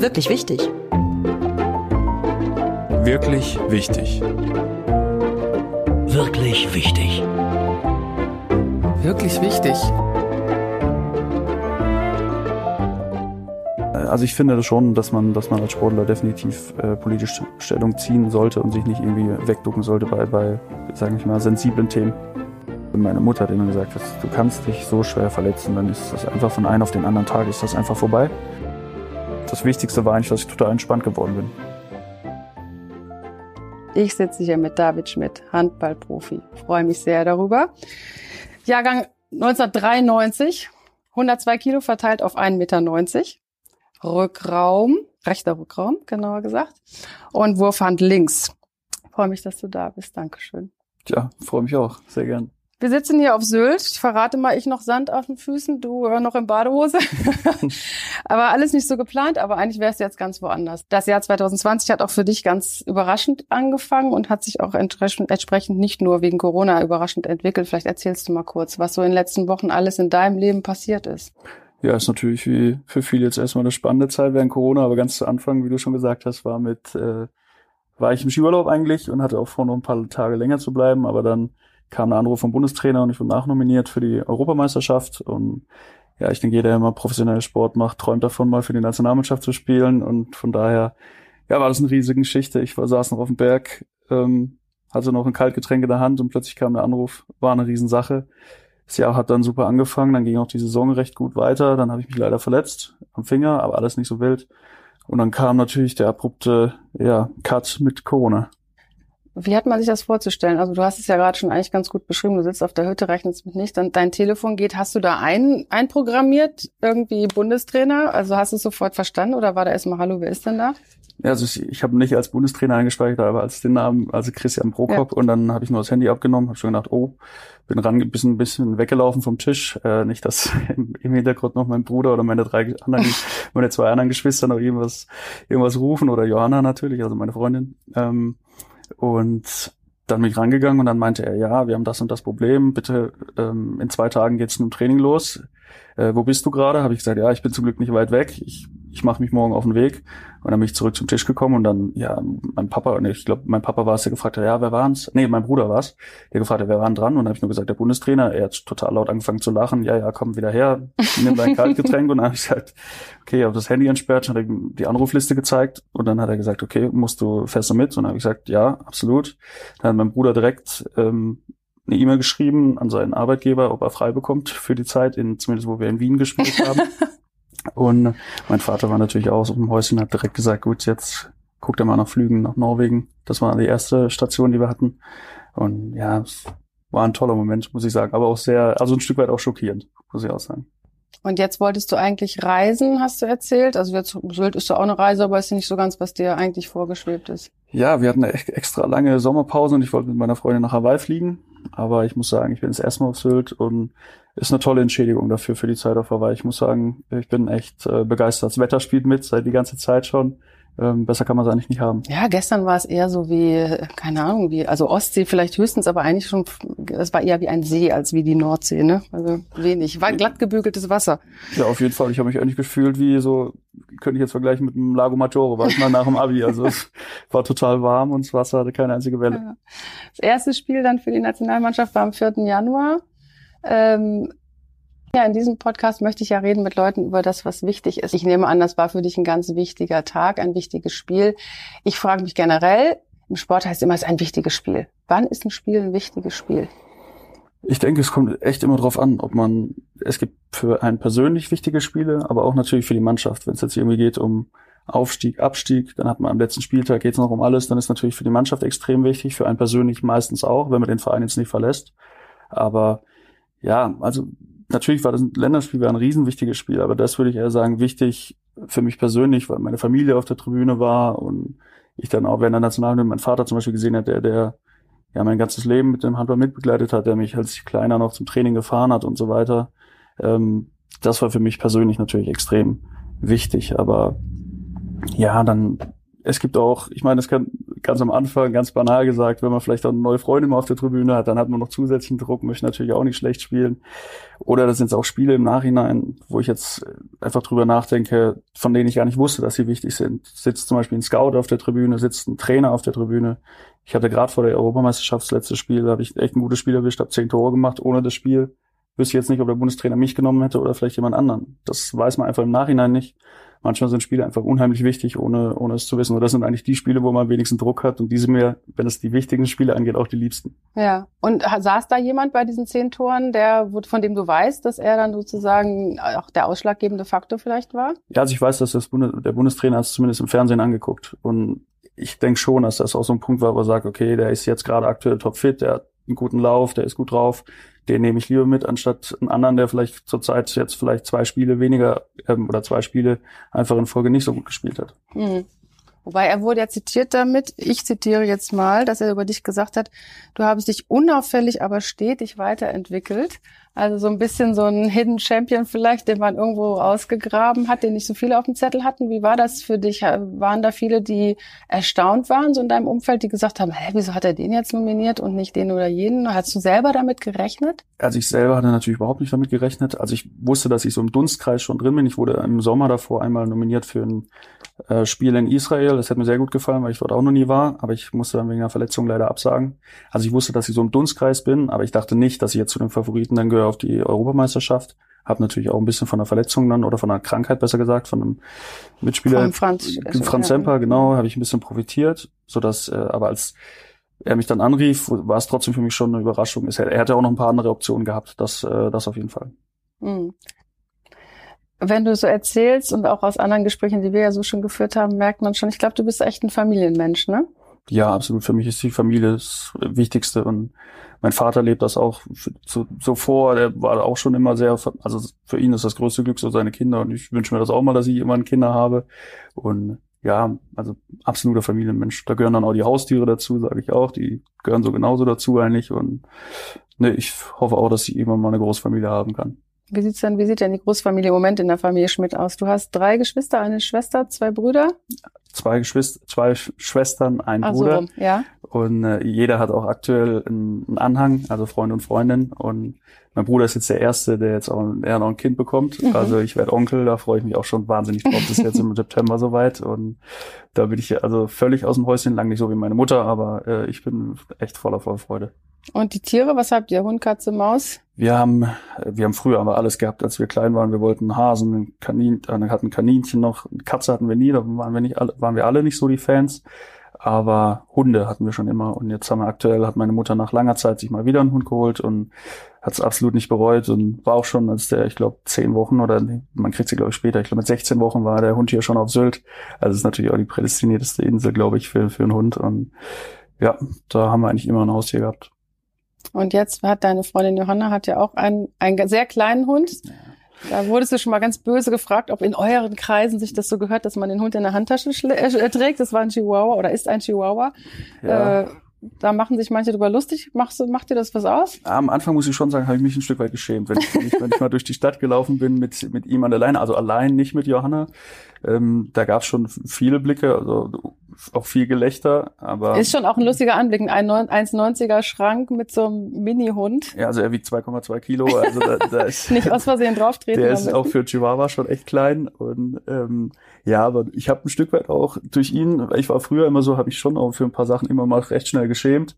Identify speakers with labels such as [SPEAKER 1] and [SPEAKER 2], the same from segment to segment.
[SPEAKER 1] Wirklich wichtig.
[SPEAKER 2] Wirklich wichtig.
[SPEAKER 3] Wirklich wichtig.
[SPEAKER 4] Wirklich wichtig.
[SPEAKER 5] Also ich finde schon, dass man, dass man als Sportler definitiv äh, politisch Stellung ziehen sollte und sich nicht irgendwie wegducken sollte bei, bei sage ich mal, sensiblen Themen. Meine Mutter hat immer gesagt, du kannst dich so schwer verletzen, dann ist das einfach von einem auf den anderen Tag ist das einfach vorbei. Das Wichtigste war eigentlich, dass ich total entspannt geworden bin.
[SPEAKER 6] Ich sitze hier mit David Schmidt, Handballprofi. Freue mich sehr darüber. Jahrgang 1993, 102 Kilo verteilt auf 1,90 Meter. Rückraum, rechter Rückraum, genauer gesagt. Und Wurfhand links. Freue mich, dass du da bist. Dankeschön.
[SPEAKER 5] Ja, freue mich auch. Sehr gern.
[SPEAKER 6] Wir sitzen hier auf Sylt. Ich verrate mal, ich noch Sand auf den Füßen, du äh, noch in Badehose. aber alles nicht so geplant, aber eigentlich wärst du jetzt ganz woanders. Das Jahr 2020 hat auch für dich ganz überraschend angefangen und hat sich auch entsprechend nicht nur wegen Corona überraschend entwickelt. Vielleicht erzählst du mal kurz, was so in den letzten Wochen alles in deinem Leben passiert ist.
[SPEAKER 5] Ja, ist natürlich wie für viele jetzt erstmal eine spannende Zeit während Corona, aber ganz zu Anfang, wie du schon gesagt hast, war mit, äh, war ich im Skiurlaub eigentlich und hatte auch vor, noch ein paar Tage länger zu bleiben, aber dann kam ein Anruf vom Bundestrainer und ich wurde nachnominiert für die Europameisterschaft. Und ja, ich denke, jeder, der immer professionell Sport macht, träumt davon, mal für die Nationalmannschaft zu spielen. Und von daher, ja, war das eine riesige Geschichte. Ich war, saß noch auf dem Berg, ähm, hatte noch ein Kaltgetränk in der Hand und plötzlich kam der Anruf, war eine Riesensache. Das Jahr hat dann super angefangen, dann ging auch die Saison recht gut weiter. Dann habe ich mich leider verletzt am Finger, aber alles nicht so wild. Und dann kam natürlich der abrupte ja, Cut mit Corona.
[SPEAKER 6] Wie hat man sich das vorzustellen? Also du hast es ja gerade schon eigentlich ganz gut beschrieben. Du sitzt auf der Hütte, rechnest mit nicht, dann dein Telefon geht. Hast du da ein, einprogrammiert, irgendwie Bundestrainer? Also hast du es sofort verstanden oder war da erstmal Hallo, wer ist denn da?
[SPEAKER 5] Ja, also ich, ich habe nicht als Bundestrainer eingespeichert, aber als den Namen, also Christian Prokop. Ja. Und dann habe ich nur das Handy abgenommen, habe schon gedacht, oh, bin ran, ein bisschen, ein bisschen weggelaufen vom Tisch. Äh, nicht, dass im, im Hintergrund noch mein Bruder oder meine drei anderen, meine zwei anderen Geschwister noch irgendwas, irgendwas rufen oder Johanna natürlich, also meine Freundin. Ähm, und dann bin ich rangegangen und dann meinte er, ja, wir haben das und das Problem, bitte ähm, in zwei Tagen geht's mit dem Training los. Äh, wo bist du gerade? Habe ich gesagt, ja, ich bin zum Glück nicht weit weg. Ich ich mache mich morgen auf den Weg. Und dann bin ich zurück zum Tisch gekommen und dann, ja, mein Papa, nee, ich glaube, mein Papa war es, der gefragt hat, ja, wer waren's? Nee, mein Bruder war's, der gefragt hat, wer waren dran? Und dann habe ich nur gesagt, der Bundestrainer. Er hat total laut angefangen zu lachen. Ja, ja, komm wieder her, nimm dein Kaltgetränk. und dann habe ich gesagt, okay, habe das Handy entsperrt, hat er die Anrufliste gezeigt und dann hat er gesagt, okay, musst du fest mit? Und dann habe ich gesagt, ja, absolut. Dann hat mein Bruder direkt ähm, eine E-Mail geschrieben an seinen Arbeitgeber, ob er frei bekommt für die Zeit, in, zumindest wo wir in Wien gespielt haben. Und mein Vater war natürlich auch so im Häuschen, hat direkt gesagt, gut, jetzt guckt er mal nach Flügen nach Norwegen. Das war die erste Station, die wir hatten. Und ja, es war ein toller Moment, muss ich sagen. Aber auch sehr, also ein Stück weit auch schockierend, muss ich auch sagen.
[SPEAKER 6] Und jetzt wolltest du eigentlich reisen, hast du erzählt? Also jetzt Sylt ist ja auch eine Reise, aber ist ja nicht so ganz, was dir eigentlich vorgeschwebt ist.
[SPEAKER 5] Ja, wir hatten eine extra lange Sommerpause und ich wollte mit meiner Freundin nach Hawaii fliegen. Aber ich muss sagen, ich bin das erste Mal auf Sylt und ist eine tolle Entschädigung dafür, für die Zeit auf Hawaii. Ich muss sagen, ich bin echt äh, begeistert. Das Wetter spielt mit, seit die ganze Zeit schon. Ähm, besser kann man es eigentlich nicht haben.
[SPEAKER 6] Ja, gestern war es eher so wie, keine Ahnung, wie, also Ostsee vielleicht höchstens, aber eigentlich schon, es war eher wie ein See als wie die Nordsee, ne? Also wenig. War glatt gebügeltes Wasser.
[SPEAKER 5] Ja, auf jeden Fall. Ich habe mich eigentlich gefühlt wie so, könnte ich jetzt vergleichen mit dem Lago Maggiore, war ich mal nach dem Abi. Also es war total warm und das Wasser hatte keine einzige Welle. Ja.
[SPEAKER 6] Das erste Spiel dann für die Nationalmannschaft war am 4. Januar. Ähm, ja, in diesem Podcast möchte ich ja reden mit Leuten über das, was wichtig ist. Ich nehme an, das war für dich ein ganz wichtiger Tag, ein wichtiges Spiel. Ich frage mich generell, im Sport heißt immer, es ist ein wichtiges Spiel. Wann ist ein Spiel ein wichtiges Spiel?
[SPEAKER 5] Ich denke, es kommt echt immer drauf an, ob man, es gibt für einen persönlich wichtige Spiele, aber auch natürlich für die Mannschaft. Wenn es jetzt irgendwie geht um Aufstieg, Abstieg, dann hat man am letzten Spieltag geht es noch um alles, dann ist natürlich für die Mannschaft extrem wichtig, für einen persönlich meistens auch, wenn man den Verein jetzt nicht verlässt. Aber ja, also natürlich war das ein Länderspiel, war ein riesenwichtiges Spiel, aber das würde ich eher sagen, wichtig für mich persönlich, weil meine Familie auf der Tribüne war und ich dann auch während der Nationalhymne mein Vater zum Beispiel gesehen hat, der, der ja mein ganzes Leben mit dem Handball mitbegleitet hat, der mich als kleiner noch zum Training gefahren hat und so weiter. Ähm, das war für mich persönlich natürlich extrem wichtig, aber ja, dann es gibt auch, ich meine, es kann, ganz am Anfang, ganz banal gesagt, wenn man vielleicht auch eine neue Freundin mal auf der Tribüne hat, dann hat man noch zusätzlichen Druck, möchte natürlich auch nicht schlecht spielen. Oder das sind auch Spiele im Nachhinein, wo ich jetzt einfach drüber nachdenke, von denen ich gar nicht wusste, dass sie wichtig sind. Sitzt zum Beispiel ein Scout auf der Tribüne, sitzt ein Trainer auf der Tribüne. Ich hatte gerade vor der Europameisterschaft das letzte Spiel, da habe ich echt ein gutes Spiel erwischt, habe zehn Tore gemacht ohne das Spiel. Wüsste jetzt nicht, ob der Bundestrainer mich genommen hätte oder vielleicht jemand anderen. Das weiß man einfach im Nachhinein nicht manchmal sind Spiele einfach unheimlich wichtig, ohne, ohne es zu wissen. Und das sind eigentlich die Spiele, wo man am wenigsten Druck hat und diese mir, wenn es die wichtigen Spiele angeht, auch die liebsten.
[SPEAKER 6] Ja. Und saß da jemand bei diesen zehn Toren, der, von dem du weißt, dass er dann sozusagen auch der ausschlaggebende Faktor vielleicht war?
[SPEAKER 5] Ja, also ich weiß, dass das Bundes der Bundestrainer hat es zumindest im Fernsehen angeguckt. Und ich denke schon, dass das auch so ein Punkt war, wo er sagt, okay, der ist jetzt gerade aktuell topfit, der hat einen guten Lauf, der ist gut drauf, den nehme ich lieber mit, anstatt einen anderen, der vielleicht zurzeit jetzt vielleicht zwei Spiele weniger ähm, oder zwei Spiele einfach in Folge nicht so gut gespielt hat.
[SPEAKER 6] Mhm. Wobei er wurde ja zitiert damit, ich zitiere jetzt mal, dass er über dich gesagt hat, du habest dich unauffällig, aber stetig weiterentwickelt. Also so ein bisschen so ein Hidden Champion vielleicht, den man irgendwo ausgegraben hat, den nicht so viele auf dem Zettel hatten. Wie war das für dich? Waren da viele, die erstaunt waren, so in deinem Umfeld, die gesagt haben, hä, wieso hat er den jetzt nominiert und nicht den oder jenen? Hast du selber damit gerechnet?
[SPEAKER 5] Also ich selber hatte natürlich überhaupt nicht damit gerechnet. Also ich wusste, dass ich so im Dunstkreis schon drin bin. Ich wurde im Sommer davor einmal nominiert für ein äh, Spiel in Israel. Das hat mir sehr gut gefallen, weil ich dort auch noch nie war, aber ich musste dann wegen einer Verletzung leider absagen. Also ich wusste, dass ich so im Dunstkreis bin, aber ich dachte nicht, dass ich jetzt zu den Favoriten dann gehöre auf die Europameisterschaft. Hab natürlich auch ein bisschen von der Verletzung dann oder von einer Krankheit besser gesagt, von einem Mitspieler. Von
[SPEAKER 6] Franz,
[SPEAKER 5] Franz Semper, genau, habe ich ein bisschen profitiert, so dass, äh, aber als er mich dann anrief, war es trotzdem für mich schon eine Überraschung. Er hätte auch noch ein paar andere Optionen gehabt, das, äh, das auf jeden Fall. Mhm
[SPEAKER 6] wenn du so erzählst und auch aus anderen Gesprächen, die wir ja so schon geführt haben, merkt man schon, ich glaube, du bist echt ein Familienmensch, ne?
[SPEAKER 5] Ja, absolut. Für mich ist die Familie das Wichtigste und mein Vater lebt das auch so, so vor. Der war auch schon immer sehr, also für ihn ist das größte Glück so seine Kinder und ich wünsche mir das auch mal, dass ich immer Kinder habe und ja, also absoluter Familienmensch. Da gehören dann auch die Haustiere dazu, sage ich auch. Die gehören so genauso dazu eigentlich und ne, ich hoffe auch, dass ich irgendwann mal eine Großfamilie haben kann.
[SPEAKER 6] Wie sieht's denn, wie sieht denn die Großfamilie im Moment in der Familie Schmidt aus? Du hast drei Geschwister, eine Schwester, zwei Brüder?
[SPEAKER 5] Zwei Geschwister, zwei Schwestern, ein Ach Bruder. So,
[SPEAKER 6] ja.
[SPEAKER 5] Und äh, jeder hat auch aktuell einen, einen Anhang, also Freund und Freundin. Und mein Bruder ist jetzt der Erste, der jetzt auch eher noch ein Kind bekommt. Mhm. Also ich werde Onkel, da freue ich mich auch schon wahnsinnig drauf. Das ist jetzt im September soweit. Und da bin ich also völlig aus dem Häuschen, lang nicht so wie meine Mutter, aber äh, ich bin echt voller Vorfreude.
[SPEAKER 6] Und die Tiere, was habt ihr? Hund, Katze, Maus?
[SPEAKER 5] Wir haben, wir haben früher aber alles gehabt, als wir klein waren. Wir wollten Hasen, einen Kanin, äh, hatten Kaninchen noch, eine Katze hatten wir nie, da waren wir nicht alle, waren wir alle nicht so die Fans. Aber Hunde hatten wir schon immer. Und jetzt haben wir aktuell, hat meine Mutter nach langer Zeit sich mal wieder einen Hund geholt und hat es absolut nicht bereut und war auch schon, als der, ich glaube, zehn Wochen oder nee, man kriegt sie, glaube ich, später, ich glaube, mit 16 Wochen war der Hund hier schon auf Sylt. Also es ist natürlich auch die prädestinierteste Insel, glaube ich, für, für einen Hund. Und ja, da haben wir eigentlich immer ein Haustier gehabt.
[SPEAKER 6] Und jetzt hat deine Freundin Johanna hat ja auch einen, einen sehr kleinen Hund. Da wurdest du schon mal ganz böse gefragt, ob in euren Kreisen sich das so gehört, dass man den Hund in der Handtasche äh, trägt. Das war ein Chihuahua oder ist ein Chihuahua. Ja. Äh, da machen sich manche drüber lustig. Machst macht dir das was aus?
[SPEAKER 5] Am Anfang muss ich schon sagen, habe ich mich ein Stück weit geschämt, wenn ich, wenn ich, wenn ich mal durch die Stadt gelaufen bin mit, mit ihm an der Leine, also allein, nicht mit Johanna. Ähm, da gab es schon viele Blicke, also auch viel Gelächter, aber.
[SPEAKER 6] Ist schon auch ein lustiger Anblick, ein 1,90er Schrank mit so einem Mini-Hund.
[SPEAKER 5] Ja, also er wiegt 2,2 Kilo, also da, da ist.
[SPEAKER 6] Nicht aus Versehen drauftreten.
[SPEAKER 5] Der ist auch für Chihuahua schon echt klein und ähm, ja, aber ich habe ein Stück weit auch durch ihn, ich war früher immer so, habe ich schon auch für ein paar Sachen immer mal recht schnell geschämt.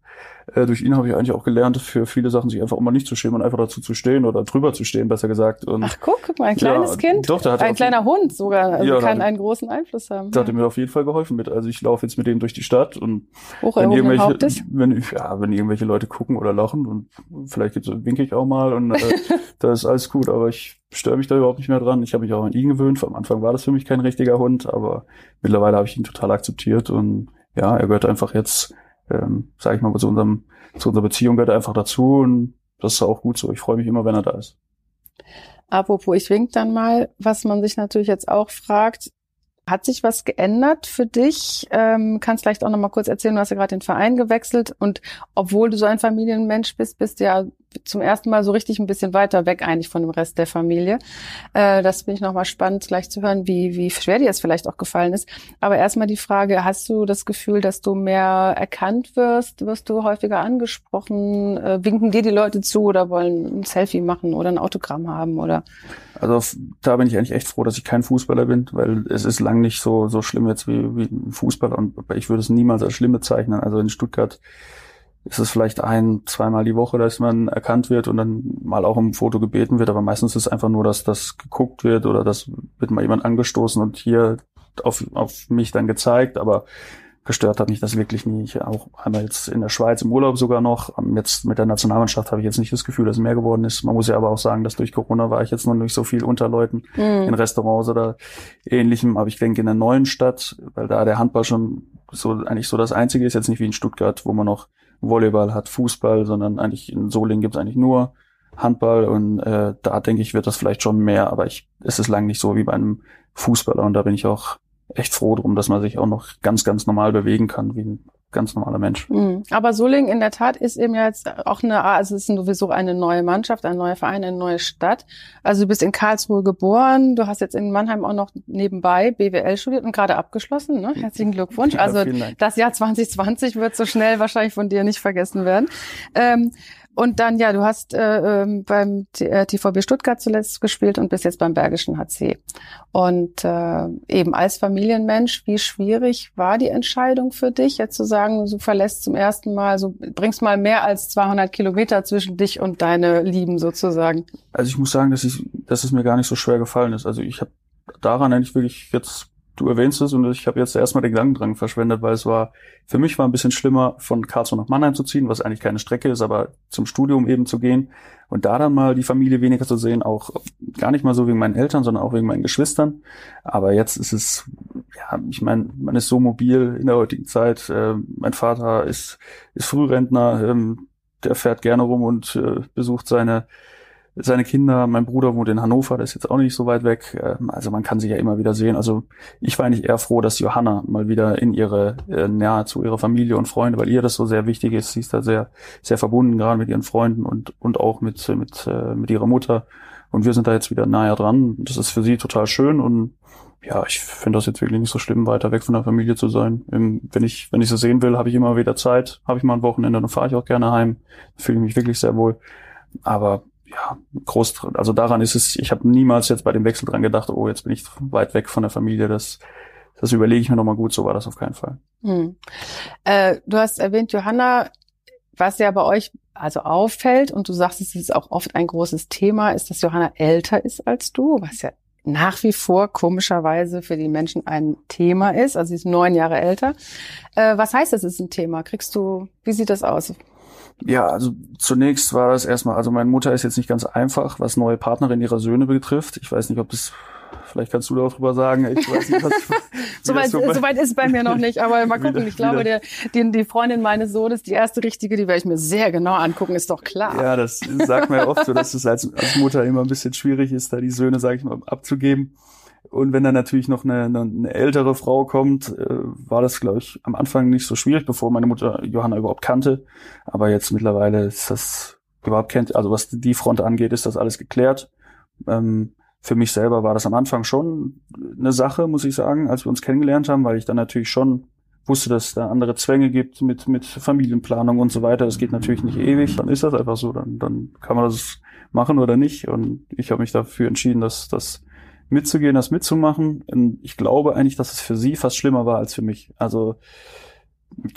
[SPEAKER 5] Äh, durch ihn habe ich eigentlich auch gelernt, für viele Sachen sich einfach immer nicht zu schämen und einfach dazu zu stehen oder drüber zu stehen, besser gesagt. Und,
[SPEAKER 6] Ach guck, guck mal, ein kleines ja, Kind, doch, der hat ein kleiner Hund sogar, also ja, kann einen großen Einfluss haben.
[SPEAKER 5] Das hat mir auf jeden Fall geholfen mit. Also ich laufe jetzt mit dem durch die Stadt und
[SPEAKER 6] wenn irgendwelche,
[SPEAKER 5] wenn, ja, wenn irgendwelche Leute gucken oder lachen und vielleicht winke ich auch mal und äh, da ist alles gut, aber ich störe mich da überhaupt nicht mehr dran. Ich habe mich auch an ihn gewöhnt. Am Anfang war das für mich kein richtiger Hund, aber mittlerweile habe ich ihn total akzeptiert und ja, er gehört einfach jetzt, ähm, sage ich mal, zu unserem, zu unserer Beziehung gehört er einfach dazu und das ist auch gut so. Ich freue mich immer, wenn er da ist.
[SPEAKER 6] Apropos, ich wink dann mal, was man sich natürlich jetzt auch fragt, hat sich was geändert für dich? Ähm, kannst vielleicht auch noch mal kurz erzählen, du hast ja gerade den Verein gewechselt und obwohl du so ein Familienmensch bist, bist du ja zum ersten Mal so richtig ein bisschen weiter weg eigentlich von dem Rest der Familie. Äh, das finde ich nochmal spannend, gleich zu hören, wie, wie schwer dir es vielleicht auch gefallen ist. Aber erstmal die Frage, hast du das Gefühl, dass du mehr erkannt wirst? Wirst du häufiger angesprochen? Äh, winken dir die Leute zu oder wollen ein Selfie machen oder ein Autogramm haben oder?
[SPEAKER 5] Also da bin ich eigentlich echt froh, dass ich kein Fußballer bin, weil es ist lang nicht so, so schlimm jetzt wie, wie ein Fußballer und ich würde es niemals als schlimm bezeichnen. Also in Stuttgart ist es vielleicht ein, zweimal die Woche, dass man erkannt wird und dann mal auch um ein Foto gebeten wird, aber meistens ist es einfach nur, dass das geguckt wird oder das wird mal jemand angestoßen und hier auf, auf mich dann gezeigt, aber gestört hat mich das wirklich nie. Ich auch einmal jetzt in der Schweiz im Urlaub sogar noch. Jetzt mit der Nationalmannschaft habe ich jetzt nicht das Gefühl, dass mehr geworden ist. Man muss ja aber auch sagen, dass durch Corona war ich jetzt noch nicht so viel unter Leuten mhm. in Restaurants oder ähnlichem. Aber ich denke in der neuen Stadt, weil da der Handball schon so eigentlich so das Einzige ist, jetzt nicht wie in Stuttgart, wo man noch Volleyball hat, Fußball, sondern eigentlich in Solingen gibt es eigentlich nur Handball und äh, da denke ich, wird das vielleicht schon mehr, aber ich, es ist lang nicht so wie bei einem Fußballer und da bin ich auch echt froh drum, dass man sich auch noch ganz, ganz normal bewegen kann, wie ein ganz normaler Mensch.
[SPEAKER 6] Mhm. Aber Solingen in der Tat ist eben jetzt auch eine, also es ist sowieso eine neue Mannschaft, ein neuer Verein, eine neue Stadt. Also du bist in Karlsruhe geboren, du hast jetzt in Mannheim auch noch nebenbei BWL studiert und gerade abgeschlossen. Ne? Herzlichen Glückwunsch.
[SPEAKER 5] Ja,
[SPEAKER 6] also das Jahr 2020 wird so schnell wahrscheinlich von dir nicht vergessen werden. Ähm, und dann, ja, du hast äh, ähm, beim TVB äh, Stuttgart zuletzt gespielt und bist jetzt beim Bergischen HC. Und äh, eben als Familienmensch, wie schwierig war die Entscheidung für dich, jetzt zu sagen, du verlässt zum ersten Mal, so bringst mal mehr als 200 Kilometer zwischen dich und deine Lieben sozusagen?
[SPEAKER 5] Also ich muss sagen, dass, ich, dass es mir gar nicht so schwer gefallen ist. Also ich habe daran eigentlich wirklich jetzt du erwähnst es und ich habe jetzt erstmal den Gedankendrang verschwendet, weil es war, für mich war ein bisschen schlimmer, von Karlsruhe nach Mannheim zu ziehen, was eigentlich keine Strecke ist, aber zum Studium eben zu gehen und da dann mal die Familie weniger zu sehen, auch gar nicht mal so wegen meinen Eltern, sondern auch wegen meinen Geschwistern. Aber jetzt ist es, ja, ich meine, man ist so mobil in der heutigen Zeit. Äh, mein Vater ist, ist Frührentner, ähm, der fährt gerne rum und äh, besucht seine seine Kinder, mein Bruder wohnt in Hannover, der ist jetzt auch nicht so weit weg. Ähm, also man kann sich ja immer wieder sehen. Also ich war eigentlich eher froh, dass Johanna mal wieder in ihre, äh, nahe zu ihrer Familie und Freunde, weil ihr das so sehr wichtig ist. Sie ist da sehr, sehr verbunden, gerade mit ihren Freunden und, und auch mit, mit, äh, mit ihrer Mutter. Und wir sind da jetzt wieder nahe dran. Das ist für sie total schön und ja, ich finde das jetzt wirklich nicht so schlimm, weiter weg von der Familie zu sein. Wenn ich, wenn ich sie sehen will, habe ich immer wieder Zeit, habe ich mal ein Wochenende, dann fahre ich auch gerne heim. Fühle mich wirklich sehr wohl. Aber ja, groß, also daran ist es, ich habe niemals jetzt bei dem Wechsel dran gedacht, oh, jetzt bin ich weit weg von der Familie, das, das überlege ich mir nochmal gut, so war das auf keinen Fall. Hm.
[SPEAKER 6] Äh, du hast erwähnt, Johanna, was ja bei euch also auffällt, und du sagst, es ist auch oft ein großes Thema, ist, dass Johanna älter ist als du, was ja nach wie vor komischerweise für die Menschen ein Thema ist. Also sie ist neun Jahre älter. Äh, was heißt das ist ein Thema? Kriegst du, wie sieht das aus?
[SPEAKER 5] Ja, also zunächst war das erstmal, also meine Mutter ist jetzt nicht ganz einfach, was neue Partnerin ihrer Söhne betrifft. Ich weiß nicht, ob das, vielleicht kannst du darüber sagen. Ich weiß nicht, was,
[SPEAKER 6] Soweit so, so weit ist es bei mir noch nicht, aber mal gucken. Ich glaube, der, die, die Freundin meines Sohnes, die erste richtige, die werde ich mir sehr genau angucken, ist doch klar.
[SPEAKER 5] Ja, das sagt man ja oft so, dass es als, als Mutter immer ein bisschen schwierig ist, da die Söhne, sage ich mal, abzugeben. Und wenn dann natürlich noch eine, eine, eine ältere Frau kommt, äh, war das, glaube ich, am Anfang nicht so schwierig, bevor meine Mutter Johanna überhaupt kannte. Aber jetzt mittlerweile ist das überhaupt kennt, also was die Front angeht, ist das alles geklärt. Ähm, für mich selber war das am Anfang schon eine Sache, muss ich sagen, als wir uns kennengelernt haben, weil ich dann natürlich schon wusste, dass es da andere Zwänge gibt mit, mit Familienplanung und so weiter. Das geht natürlich nicht ewig. Dann ist das einfach so. Dann, dann kann man das machen oder nicht. Und ich habe mich dafür entschieden, dass das mitzugehen, das mitzumachen. Und ich glaube eigentlich, dass es für sie fast schlimmer war als für mich. Also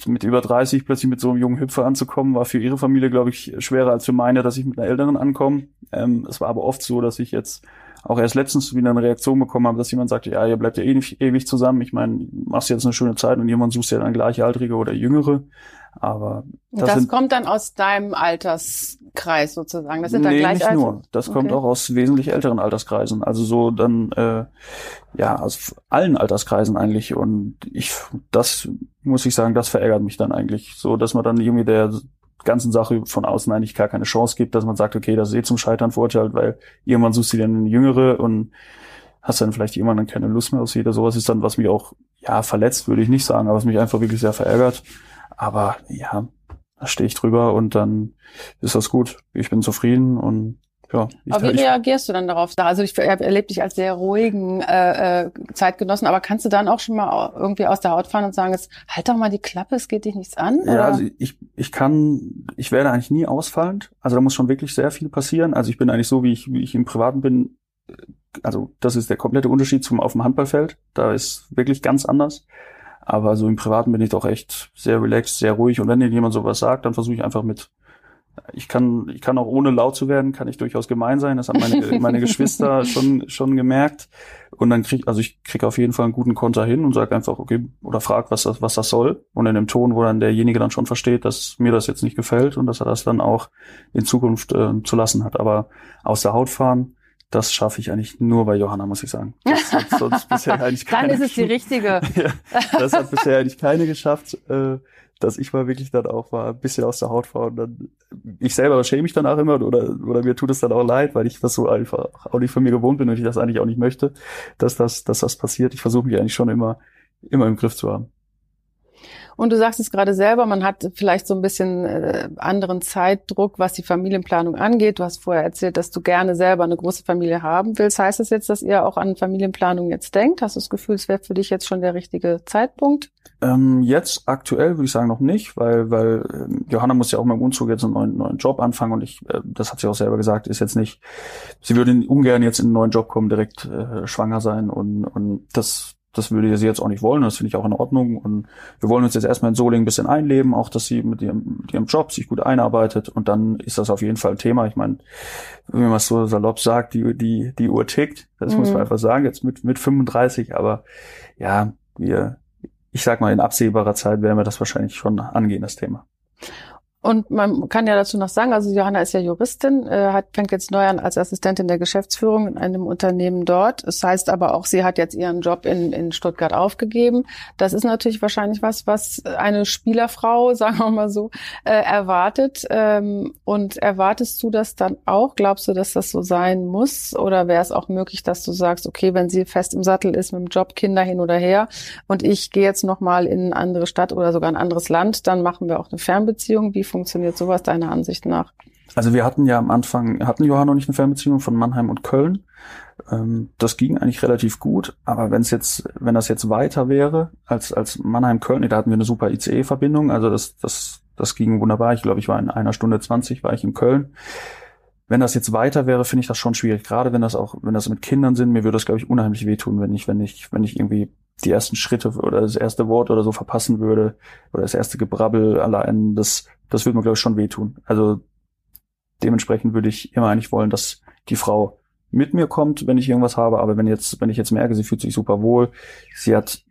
[SPEAKER 5] mit, über 30 plötzlich mit so einem jungen Hüpfer anzukommen, war für ihre Familie, glaube ich, schwerer als für meine, dass ich mit einer Älteren ankomme. Ähm, es war aber oft so, dass ich jetzt auch erst letztens wieder eine Reaktion bekommen habe, dass jemand sagte, ja, ihr bleibt ja eh ewig zusammen. Ich meine, machst jetzt eine schöne Zeit und jemand suchst ja dann gleichaltrige oder jüngere. Aber
[SPEAKER 6] das, das sind, kommt dann aus deinem Alterskreis sozusagen. Das sind
[SPEAKER 5] dann
[SPEAKER 6] nee, gleich
[SPEAKER 5] nicht nur. Das okay. kommt auch aus wesentlich älteren Alterskreisen. Also so dann äh, ja aus allen Alterskreisen eigentlich. Und ich, das muss ich sagen, das verärgert mich dann eigentlich, so dass man dann irgendwie der ganzen Sache von außen eigentlich gar keine Chance gibt, dass man sagt, okay, das ist eh zum Scheitern verurteilt, weil irgendwann suchst du dir eine Jüngere und hast dann vielleicht irgendwann keine Lust mehr aus jeder. Sowas ist dann, was mich auch, ja, verletzt, würde ich nicht sagen, aber was mich einfach wirklich sehr verärgert. Aber ja, da stehe ich drüber und dann ist das gut. Ich bin zufrieden und ja.
[SPEAKER 6] Ich, aber wie reagierst du dann darauf? Also ich erlebe dich als sehr ruhigen äh, äh, Zeitgenossen, aber kannst du dann auch schon mal irgendwie aus der Haut fahren und sagen, halt doch mal die Klappe, es geht dich nichts an?
[SPEAKER 5] Oder? Ja, also ich, ich kann, ich werde eigentlich nie ausfallend. Also da muss schon wirklich sehr viel passieren. Also ich bin eigentlich so, wie ich, wie ich im Privaten bin. Also das ist der komplette Unterschied zum auf dem Handballfeld. Da ist wirklich ganz anders. Aber so im Privaten bin ich doch echt sehr relaxed, sehr ruhig. Und wenn dir jemand sowas sagt, dann versuche ich einfach mit ich kann, ich kann auch ohne laut zu werden, kann ich durchaus gemein sein. Das haben meine, meine Geschwister schon, schon gemerkt. Und dann krieg, also ich krieg auf jeden Fall einen guten Konter hin und sag einfach, okay, oder frag, was das, was das soll. Und in dem Ton, wo dann derjenige dann schon versteht, dass mir das jetzt nicht gefällt und dass er das dann auch in Zukunft äh, zu lassen hat. Aber aus der Haut fahren, das schaffe ich eigentlich nur bei Johanna, muss ich sagen. Das hat sonst bisher eigentlich
[SPEAKER 6] keine. Dann ist es die richtige.
[SPEAKER 5] ja, das hat bisher eigentlich keine geschafft. Äh, dass ich mal wirklich dann auch mal ein bisschen aus der Haut fahre und dann, ich selber schäme mich danach immer oder, oder mir tut es dann auch leid, weil ich das so einfach auch nicht von mir gewohnt bin und ich das eigentlich auch nicht möchte, dass das, dass das passiert. Ich versuche mich eigentlich schon immer, immer im Griff zu haben.
[SPEAKER 6] Und du sagst es gerade selber, man hat vielleicht so ein bisschen äh, anderen Zeitdruck, was die Familienplanung angeht. Du hast vorher erzählt, dass du gerne selber eine große Familie haben willst. Heißt das jetzt, dass ihr auch an Familienplanung jetzt denkt? Hast du das Gefühl, es wäre für dich jetzt schon der richtige Zeitpunkt?
[SPEAKER 5] Ähm, jetzt aktuell würde ich sagen noch nicht, weil, weil äh, Johanna muss ja auch mit dem Umzug jetzt einen neuen, neuen Job anfangen und ich, äh, das hat sie auch selber gesagt, ist jetzt nicht, sie würde ungern jetzt in einen neuen Job kommen, direkt äh, schwanger sein und, und das das würde sie jetzt auch nicht wollen, das finde ich auch in Ordnung. Und wir wollen uns jetzt erstmal in Soling ein bisschen einleben, auch dass sie mit ihrem, mit ihrem Job sich gut einarbeitet und dann ist das auf jeden Fall ein Thema. Ich meine, wenn man es so salopp sagt, die, die, die Uhr tickt, das mhm. muss man mhm. einfach sagen, jetzt mit, mit 35, aber ja, wir, ich sag mal, in absehbarer Zeit werden wir das wahrscheinlich schon angehen, das Thema.
[SPEAKER 6] Und man kann ja dazu noch sagen, also Johanna ist ja Juristin, äh, hat, fängt jetzt neu an als Assistentin der Geschäftsführung in einem Unternehmen dort. Das heißt aber auch, sie hat jetzt ihren Job in, in Stuttgart aufgegeben. Das ist natürlich wahrscheinlich was, was eine Spielerfrau, sagen wir mal so, äh, erwartet. Ähm, und erwartest du das dann auch? Glaubst du, dass das so sein muss? Oder wäre es auch möglich, dass du sagst, okay, wenn sie fest im Sattel ist mit dem Job, Kinder hin oder her und ich gehe jetzt nochmal in eine andere Stadt oder sogar ein anderes Land, dann machen wir auch eine Fernbeziehung. Wie funktioniert sowas deiner Ansicht nach?
[SPEAKER 5] Also wir hatten ja am Anfang, hatten Johanna und ich eine Fernbeziehung von Mannheim und Köln. Ähm, das ging eigentlich relativ gut, aber wenn es jetzt, wenn das jetzt weiter wäre als, als Mannheim-Köln, da hatten wir eine super ICE-Verbindung, also das, das, das ging wunderbar. Ich glaube, ich war in einer Stunde zwanzig, war ich in Köln. Wenn das jetzt weiter wäre, finde ich das schon schwierig. Gerade wenn das auch, wenn das mit Kindern sind, mir würde das, glaube ich, unheimlich wehtun, wenn ich, wenn ich, wenn ich irgendwie die ersten Schritte oder das erste Wort oder so verpassen würde oder das erste Gebrabbel allein, das, das würde mir, glaube ich, schon wehtun. Also dementsprechend würde ich immer eigentlich wollen, dass die Frau mit mir kommt, wenn ich irgendwas habe, aber wenn jetzt, wenn ich jetzt merke, sie fühlt sich super wohl, sie hat,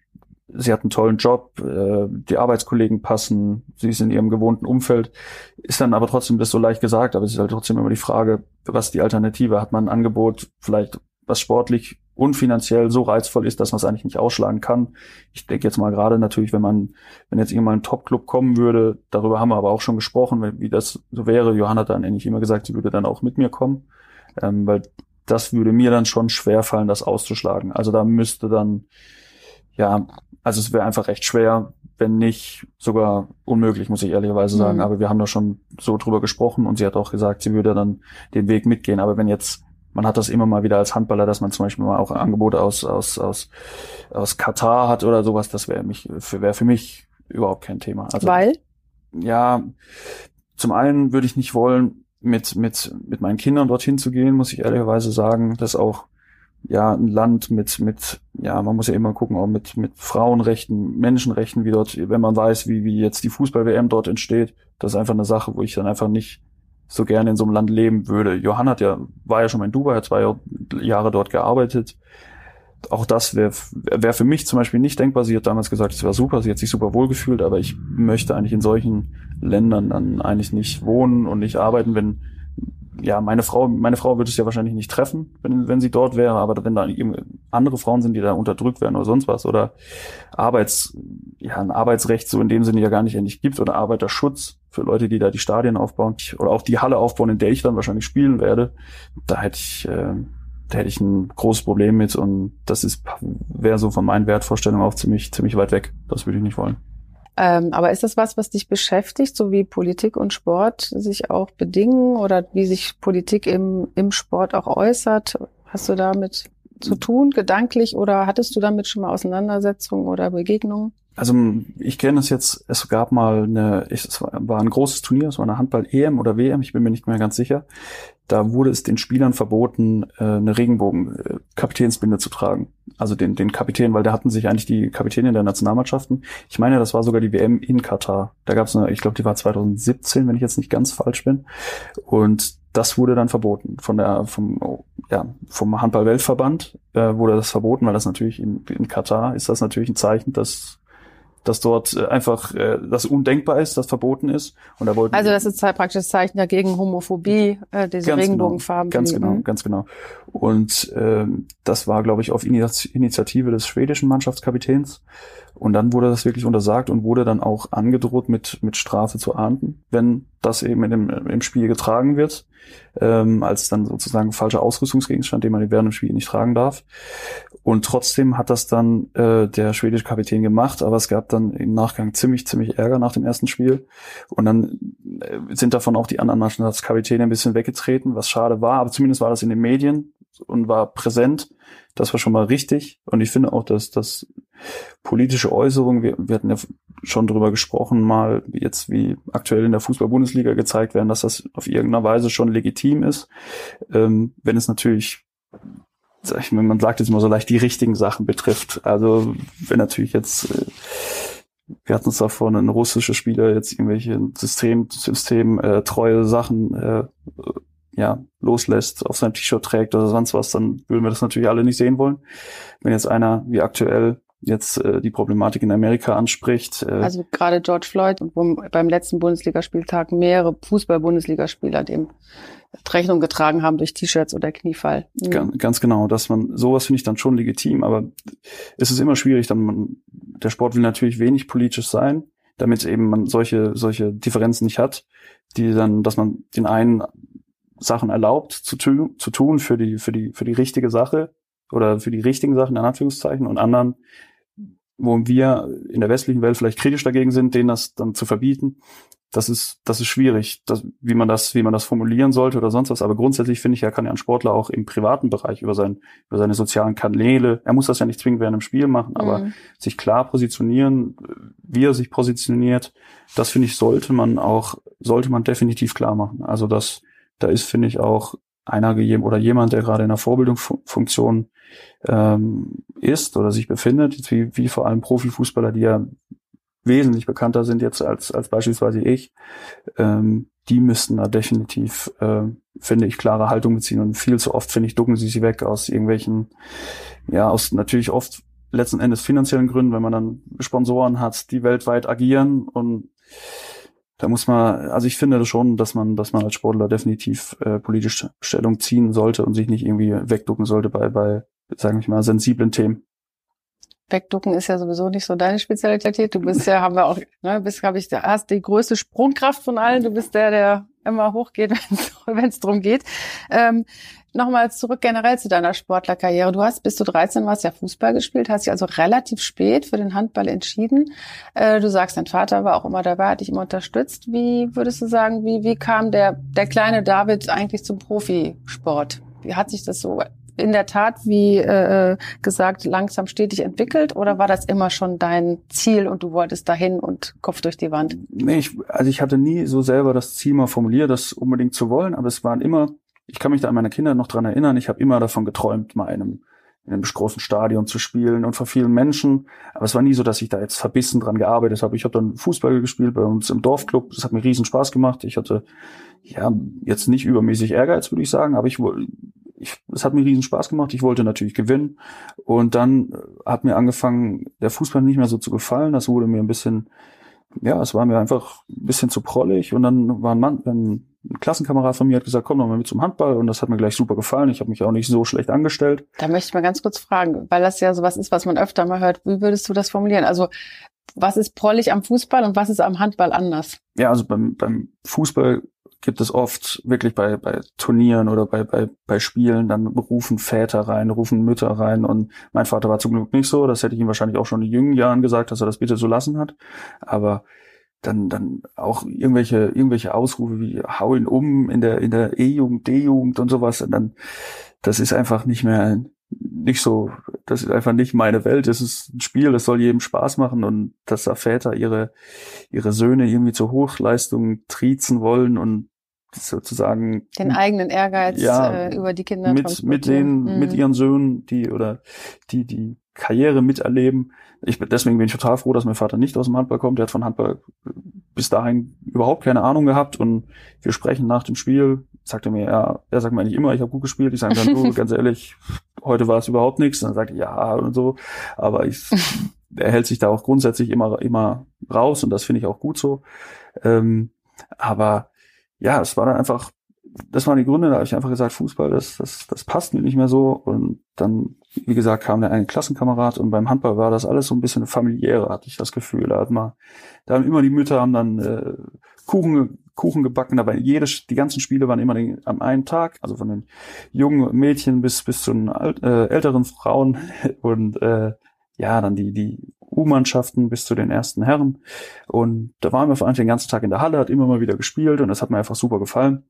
[SPEAKER 5] sie hat einen tollen Job, äh, die Arbeitskollegen passen, sie ist in ihrem gewohnten Umfeld, ist dann aber trotzdem das so leicht gesagt, aber es ist halt trotzdem immer die Frage, was die Alternative? Hat man ein Angebot, vielleicht was sportlich und finanziell so reizvoll ist, dass man es eigentlich nicht ausschlagen kann. Ich denke jetzt mal gerade natürlich, wenn man, wenn jetzt irgendwann ein Top-Club kommen würde, darüber haben wir aber auch schon gesprochen, wie das so wäre. Johanna hat dann eigentlich immer gesagt, sie würde dann auch mit mir kommen, ähm, weil das würde mir dann schon schwer fallen, das auszuschlagen. Also da müsste dann, ja, also es wäre einfach recht schwer, wenn nicht sogar unmöglich, muss ich ehrlicherweise sagen. Mhm. Aber wir haben da schon so drüber gesprochen und sie hat auch gesagt, sie würde dann den Weg mitgehen. Aber wenn jetzt man hat das immer mal wieder als Handballer, dass man zum Beispiel mal auch Angebote aus, aus, aus, aus Katar hat oder sowas. Das wäre mich, für, wäre für mich überhaupt kein Thema.
[SPEAKER 6] Also, Weil?
[SPEAKER 5] Ja, zum einen würde ich nicht wollen, mit, mit, mit meinen Kindern dorthin zu gehen, muss ich ehrlicherweise sagen, dass auch, ja, ein Land mit, mit, ja, man muss ja immer gucken, auch mit, mit Frauenrechten, Menschenrechten, wie dort, wenn man weiß, wie, wie jetzt die Fußball-WM dort entsteht, das ist einfach eine Sache, wo ich dann einfach nicht, so gerne in so einem Land leben würde. Johann hat ja, war ja schon mal in Dubai, hat zwei Jahre dort gearbeitet. Auch das wäre wär für mich zum Beispiel nicht denkbar. Sie hat damals gesagt, es war super, sie hat sich super wohl gefühlt, aber ich möchte eigentlich in solchen Ländern dann eigentlich nicht wohnen und nicht arbeiten, wenn ja, meine Frau, meine Frau würde es ja wahrscheinlich nicht treffen, wenn, wenn sie dort wäre, aber wenn da andere Frauen sind, die da unterdrückt werden oder sonst was oder Arbeits, ja, ein Arbeitsrecht so in dem Sinne ja gar nicht endlich gibt oder Arbeiterschutz für Leute, die da die Stadien aufbauen oder auch die Halle aufbauen, in der ich dann wahrscheinlich spielen werde, da hätte ich, äh, da hätte ich ein großes Problem mit und das ist, wäre so von meinen Wertvorstellungen auch ziemlich, ziemlich weit weg. Das würde ich nicht wollen.
[SPEAKER 6] Ähm, aber ist das was, was dich beschäftigt, so wie Politik und Sport sich auch bedingen oder wie sich Politik im, im Sport auch äußert? Hast du damit zu tun, gedanklich, oder hattest du damit schon mal Auseinandersetzungen oder Begegnungen?
[SPEAKER 5] Also ich kenne es jetzt, es gab mal eine, es war ein großes Turnier, es war eine Handball-EM oder WM, ich bin mir nicht mehr ganz sicher. Da wurde es den Spielern verboten, äh, eine Regenbogen-Kapitänsbinde zu tragen. Also den, den Kapitän, weil da hatten sich eigentlich die Kapitäne der Nationalmannschaften. Ich meine, das war sogar die WM in Katar. Da gab es eine, ich glaube, die war 2017, wenn ich jetzt nicht ganz falsch bin. Und das wurde dann verboten von der vom ja vom Handball-Weltverband äh, wurde das verboten, weil das natürlich in, in Katar ist das natürlich ein Zeichen, dass dass dort äh, einfach äh, das undenkbar ist, das verboten ist. Und da wollten
[SPEAKER 6] also das ist halt praktisch Zeichen dagegen Homophobie, äh, diese
[SPEAKER 5] ganz genau,
[SPEAKER 6] Regenbogenfarben.
[SPEAKER 5] Genau, ganz genau,
[SPEAKER 6] Mhm.
[SPEAKER 5] ganz genau. Und ähm, das war, glaube ich, auf Ini- Initiative des schwedischen Mannschaftskapitäns. Und dann wurde das wirklich untersagt und wurde dann auch angedroht, mit, mit Strafe zu ahnden, wenn das eben in dem, im Spiel getragen wird, ähm, als dann sozusagen falscher Ausrüstungsgegenstand, den man während dem Spiel nicht tragen darf. Und trotzdem hat das dann äh, der schwedische Kapitän gemacht, aber es gab dann im Nachgang ziemlich, ziemlich Ärger nach dem ersten Spiel. Und dann äh, sind davon auch die anderen Mannschaftskapitäne ein bisschen weggetreten, was schade war, aber zumindest war das in den Medien und war präsent. Das war schon mal richtig. Und ich finde auch, dass das politische Äußerungen, wir, wir hatten ja schon drüber gesprochen, mal jetzt wie aktuell in der Fußball-Bundesliga gezeigt werden, dass das auf irgendeiner Weise schon legitim ist. Ähm, wenn es natürlich, sag ich mal, man sagt jetzt immer so leicht, die richtigen Sachen betrifft. Also wenn natürlich jetzt äh, wir hatten uns davon, ein russischer Spieler jetzt irgendwelche System, System äh, treue Sachen äh, ja, loslässt, auf seinem T-Shirt trägt oder sonst was, dann würden wir das natürlich alle nicht sehen wollen. Wenn jetzt einer wie aktuell jetzt äh, die Problematik in Amerika anspricht. Äh,
[SPEAKER 6] Also gerade George Floyd und wo beim letzten Bundesligaspieltag mehrere Fußball-Bundesligaspieler dem Rechnung getragen haben durch T-Shirts oder Kniefall. Mhm.
[SPEAKER 5] Ganz, ganz genau, dass man sowas finde ich dann schon legitim, aber es ist immer schwierig, dann man, der Sport will natürlich wenig politisch sein, damit eben man solche solche Differenzen nicht hat, die dann, dass man den einen Sachen erlaubt zu, tu, zu tun für die für die für die richtige Sache oder für die richtigen Sachen in Anführungszeichen und anderen wo wir in der westlichen Welt vielleicht kritisch dagegen sind, denen das dann zu verbieten, das ist, das ist schwierig, das, wie man das, wie man das formulieren sollte oder sonst was. Aber grundsätzlich finde ich, ja, kann ja ein Sportler auch im privaten Bereich über sein, über seine sozialen Kanäle, er muss das ja nicht zwingend während dem Spiel machen, aber
[SPEAKER 6] Mhm.
[SPEAKER 5] sich klar positionieren, wie er sich positioniert, das finde ich, sollte man auch, sollte man definitiv klar machen. Also das, da ist, finde ich, auch einer oder jemand, der gerade in einer Vorbildungsfunktion ähm, ist oder sich befindet, wie, wie vor allem Profifußballer, die ja wesentlich bekannter sind jetzt als, als beispielsweise ich, ähm, die müssten da definitiv, äh, finde ich, klare Haltung beziehen. Und viel zu oft, finde ich, ducken sie sich weg aus irgendwelchen, ja, aus natürlich oft letzten Endes finanziellen Gründen, wenn man dann Sponsoren hat, die weltweit agieren und da muss man, also ich finde das schon, dass man, dass man als Sportler definitiv äh, politisch Stellung ziehen sollte und sich nicht irgendwie wegducken sollte bei, bei, sagen wir mal, sensiblen Themen.
[SPEAKER 6] Wegducken ist ja sowieso nicht so deine Spezialität. Du bist ja, haben wir auch, ne, bist, glaube ich, der, hast die größte Sprungkraft von allen. Du bist der, der immer hochgeht, wenn es darum geht. Ähm, Nochmal zurück generell zu deiner Sportlerkarriere. Du hast bis du 13 warst ja Fußball gespielt, hast dich also relativ spät für den Handball entschieden. Äh, du sagst, dein Vater war auch immer dabei, hat dich immer unterstützt. Wie würdest du sagen, wie, wie kam der, der kleine David eigentlich zum Profisport? Wie hat sich das so in der Tat, wie äh, gesagt, langsam stetig entwickelt oder war das immer schon dein Ziel und du wolltest dahin und Kopf durch die Wand?
[SPEAKER 5] Nee, ich, also ich hatte nie so selber das Ziel mal formuliert, das unbedingt zu wollen, aber es waren immer, ich kann mich da an meine Kinder noch dran erinnern, ich habe immer davon geträumt, mal in einem, in einem großen Stadion zu spielen und vor vielen Menschen. Aber es war nie so, dass ich da jetzt verbissen dran gearbeitet habe. Ich habe dann Fußball gespielt bei uns im Dorfclub. Das hat mir riesen Spaß gemacht. Ich hatte ja jetzt nicht übermäßig Ehrgeiz, würde ich sagen, aber ich ich, es hat mir riesen Spaß gemacht. Ich wollte natürlich gewinnen. Und dann hat mir angefangen, der Fußball nicht mehr so zu gefallen. Das wurde mir ein bisschen, ja, es war mir einfach ein bisschen zu prollig. Und dann war ein Mann, ein, ein Klassenkamerad von mir hat gesagt, komm doch mal mit zum Handball. Und das hat mir gleich super gefallen. Ich habe mich auch nicht so schlecht angestellt.
[SPEAKER 6] Da möchte ich mal ganz kurz fragen, weil das ja sowas ist, was man öfter mal hört. Wie würdest du das formulieren? Also, was ist prollig am Fußball und was ist am Handball anders?
[SPEAKER 5] Ja, also beim, beim Fußball gibt es oft wirklich bei, bei Turnieren oder bei, bei, bei Spielen, dann rufen Väter rein, rufen Mütter rein und mein Vater war zum Glück nicht so, das hätte ich ihm wahrscheinlich auch schon in jungen Jahren gesagt, dass er das bitte so lassen hat, aber dann, dann auch irgendwelche, irgendwelche Ausrufe wie hau ihn um in der, in der E-Jugend, D-Jugend und sowas und dann, das ist einfach nicht mehr, nicht so, das ist einfach nicht meine Welt. Es ist ein Spiel, das soll jedem Spaß machen und dass da Väter ihre, ihre Söhne irgendwie zur Hochleistung triezen wollen und sozusagen
[SPEAKER 6] den eigenen Ehrgeiz ja, äh, über die Kinder
[SPEAKER 5] mit mit denen mhm. mit ihren Söhnen die oder die die Karriere miterleben ich deswegen bin ich total froh dass mein Vater nicht aus dem Handball kommt der hat von Handball bis dahin überhaupt keine Ahnung gehabt und wir sprechen nach dem Spiel sagt er mir ja er sagt mir eigentlich immer ich habe gut gespielt ich sage dann du ganz ehrlich heute war es überhaupt nichts. Dann sagt er, ja und so. Aber ich, er hält sich da auch grundsätzlich immer, immer raus und das finde ich auch gut so. Ähm, aber ja, es war dann einfach, das waren die Gründe, da habe ich einfach gesagt, Fußball, das, das, das passt mir nicht mehr so. Und dann, wie gesagt, kam der eine Klassenkamerad und beim Handball war das alles so ein bisschen familiärer, hatte ich das Gefühl. Da hat man, da haben immer die Mütter haben dann äh, Kuchen Kuchen gebacken, aber jede, die ganzen Spiele waren immer den, am einen Tag, also von den jungen Mädchen bis bis zu den äh, älteren Frauen und äh, ja, dann die die U-Mannschaften bis zu den ersten Herren. Und da waren wir vor allem den ganzen Tag in der Halle, hat immer mal wieder gespielt und das hat mir einfach super gefallen.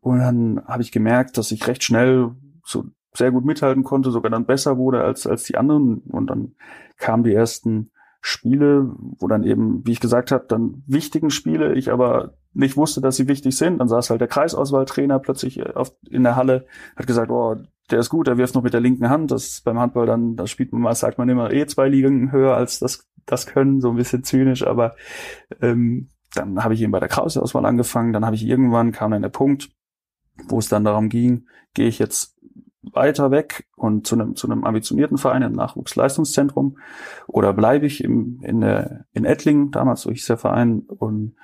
[SPEAKER 5] Und dann habe ich gemerkt, dass ich recht schnell so sehr gut mithalten konnte, sogar dann besser wurde als als die anderen. Und dann kamen die ersten Spiele, wo dann eben, wie ich gesagt habe, dann wichtigen Spiele, ich aber nicht wusste, dass sie wichtig sind. Dann saß halt der Kreisauswahltrainer plötzlich äh, auf, in der Halle, hat gesagt, oh, der ist gut, der wirft noch mit der linken Hand. Das ist beim Handball dann, das spielt man mal, sagt man immer eh zwei Ligen höher als das, das können, so ein bisschen zynisch, aber ähm, dann habe ich eben bei der Kreisauswahl angefangen, dann habe ich irgendwann kam dann der Punkt, wo es dann darum ging, gehe ich jetzt weiter weg und zu einem, zu einem ambitionierten Verein im Nachwuchsleistungszentrum oder bleibe ich im, in, der, in Ettlingen, damals hieß der Verein und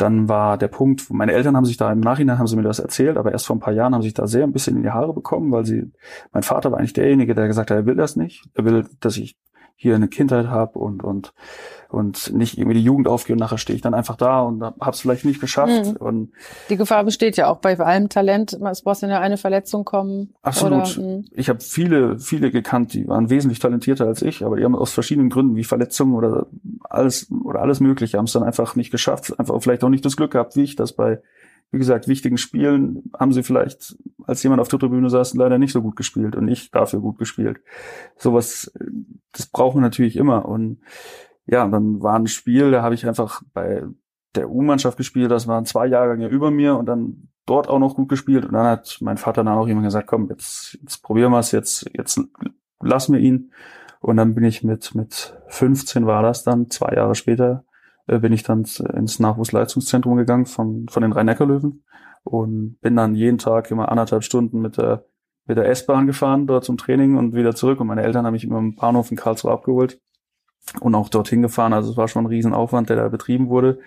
[SPEAKER 5] dann war der Punkt, meine Eltern haben sich da im Nachhinein haben sie mir das erzählt, aber erst vor ein paar Jahren haben sich da sehr ein bisschen in die Haare bekommen, weil sie, mein Vater war eigentlich derjenige, der gesagt hat, er will das nicht. Er will, dass ich hier eine Kindheit habe und und und nicht irgendwie die Jugend aufgehe und nachher stehe ich dann einfach da und habe es vielleicht nicht geschafft. Mhm. Und
[SPEAKER 6] die Gefahr besteht ja auch bei allem Talent. Es braucht ja eine Verletzung kommen.
[SPEAKER 5] Absolut. Oder, hm. ich habe viele, viele gekannt, die waren wesentlich talentierter als ich, aber die haben aus verschiedenen Gründen wie Verletzungen oder alles oder alles Mögliche haben es dann einfach nicht geschafft. Einfach vielleicht auch nicht das Glück gehabt, wie ich das bei wie gesagt, wichtigen Spielen haben sie vielleicht, als jemand auf der Tribüne saß, leider nicht so gut gespielt und ich dafür gut gespielt. Sowas, das brauchen wir natürlich immer. Und ja, dann war ein Spiel, da habe ich einfach bei der U-Mannschaft gespielt, das waren zwei Jahrgänge über mir und dann dort auch noch gut gespielt. Und dann hat mein Vater dann auch jemand gesagt, komm, jetzt, jetzt probieren wir es, jetzt, jetzt lassen wir ihn. Und dann bin ich mit, mit 15 war das dann, zwei Jahre später, bin ich dann ins Nachwuchsleistungszentrum gegangen von, von den Rhein-Neckar-Löwen und bin dann jeden Tag immer anderthalb Stunden mit der, mit der S-Bahn gefahren, dort zum Training und wieder zurück. Und meine Eltern haben mich immer im Bahnhof in Karlsruhe abgeholt und auch dorthin gefahren. Also es war schon ein Riesenaufwand, der da betrieben wurde.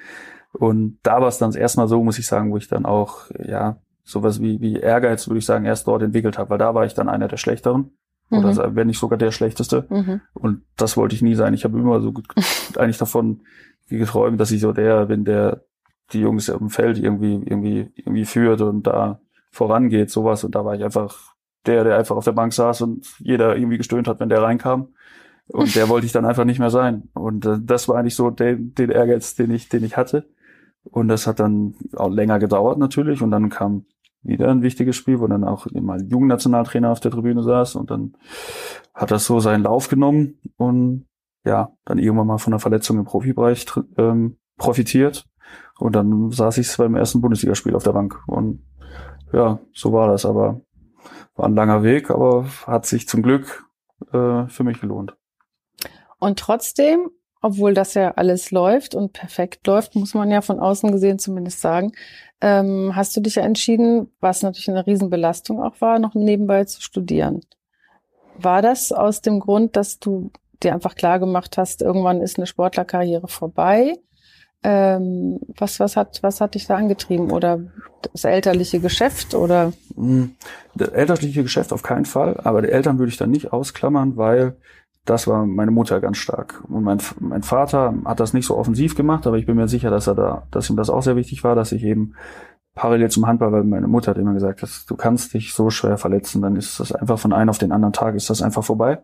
[SPEAKER 5] Und da war es dann erstmal so, muss ich sagen, wo ich dann auch, ja, sowas wie, wie Ehrgeiz, würde ich sagen, erst dort entwickelt habe, weil da war ich dann einer der Schlechteren. Mhm. Oder wenn nicht sogar der Schlechteste. Mhm. Und das wollte ich nie sein. Ich habe immer so eigentlich davon geträumt, dass ich so der bin, der die Jungs dem Feld irgendwie, irgendwie, irgendwie führt und da vorangeht, sowas. Und da war ich einfach der, der einfach auf der Bank saß und jeder irgendwie gestöhnt hat, wenn der reinkam. Und der wollte ich dann einfach nicht mehr sein. Und äh, das war eigentlich so der, den Ehrgeiz, den ich, den ich hatte. Und das hat dann auch länger gedauert natürlich. Und dann kam wieder ein wichtiges Spiel, wo dann auch immer Jugendnationaltrainer auf der Tribüne saß. Und dann hat das so seinen Lauf genommen und ja, dann irgendwann mal von einer Verletzung im Profibereich ähm, profitiert. Und dann saß ich beim ersten Bundesligaspiel auf der Bank. Und ja, so war das. Aber war ein langer Weg, aber hat sich zum Glück äh, für mich gelohnt.
[SPEAKER 6] Und trotzdem, obwohl das ja alles läuft und perfekt läuft, muss man ja von außen gesehen zumindest sagen, ähm, hast du dich ja entschieden, was natürlich eine Riesenbelastung auch war, noch nebenbei zu studieren. War das aus dem Grund, dass du dir einfach klar gemacht hast, irgendwann ist eine Sportlerkarriere vorbei? Ähm, was, was hat, was hat dich da angetrieben? Oder das elterliche Geschäft oder?
[SPEAKER 5] Hm, das elterliche Geschäft auf keinen Fall, aber die Eltern würde ich dann nicht ausklammern, weil das war meine Mutter ganz stark. Und mein, mein Vater hat das nicht so offensiv gemacht, aber ich bin mir sicher, dass er da, dass ihm das auch sehr wichtig war, dass ich eben parallel zum Handball, weil meine Mutter hat immer gesagt, dass du kannst dich so schwer verletzen, dann ist das einfach von einem auf den anderen Tag ist das einfach vorbei.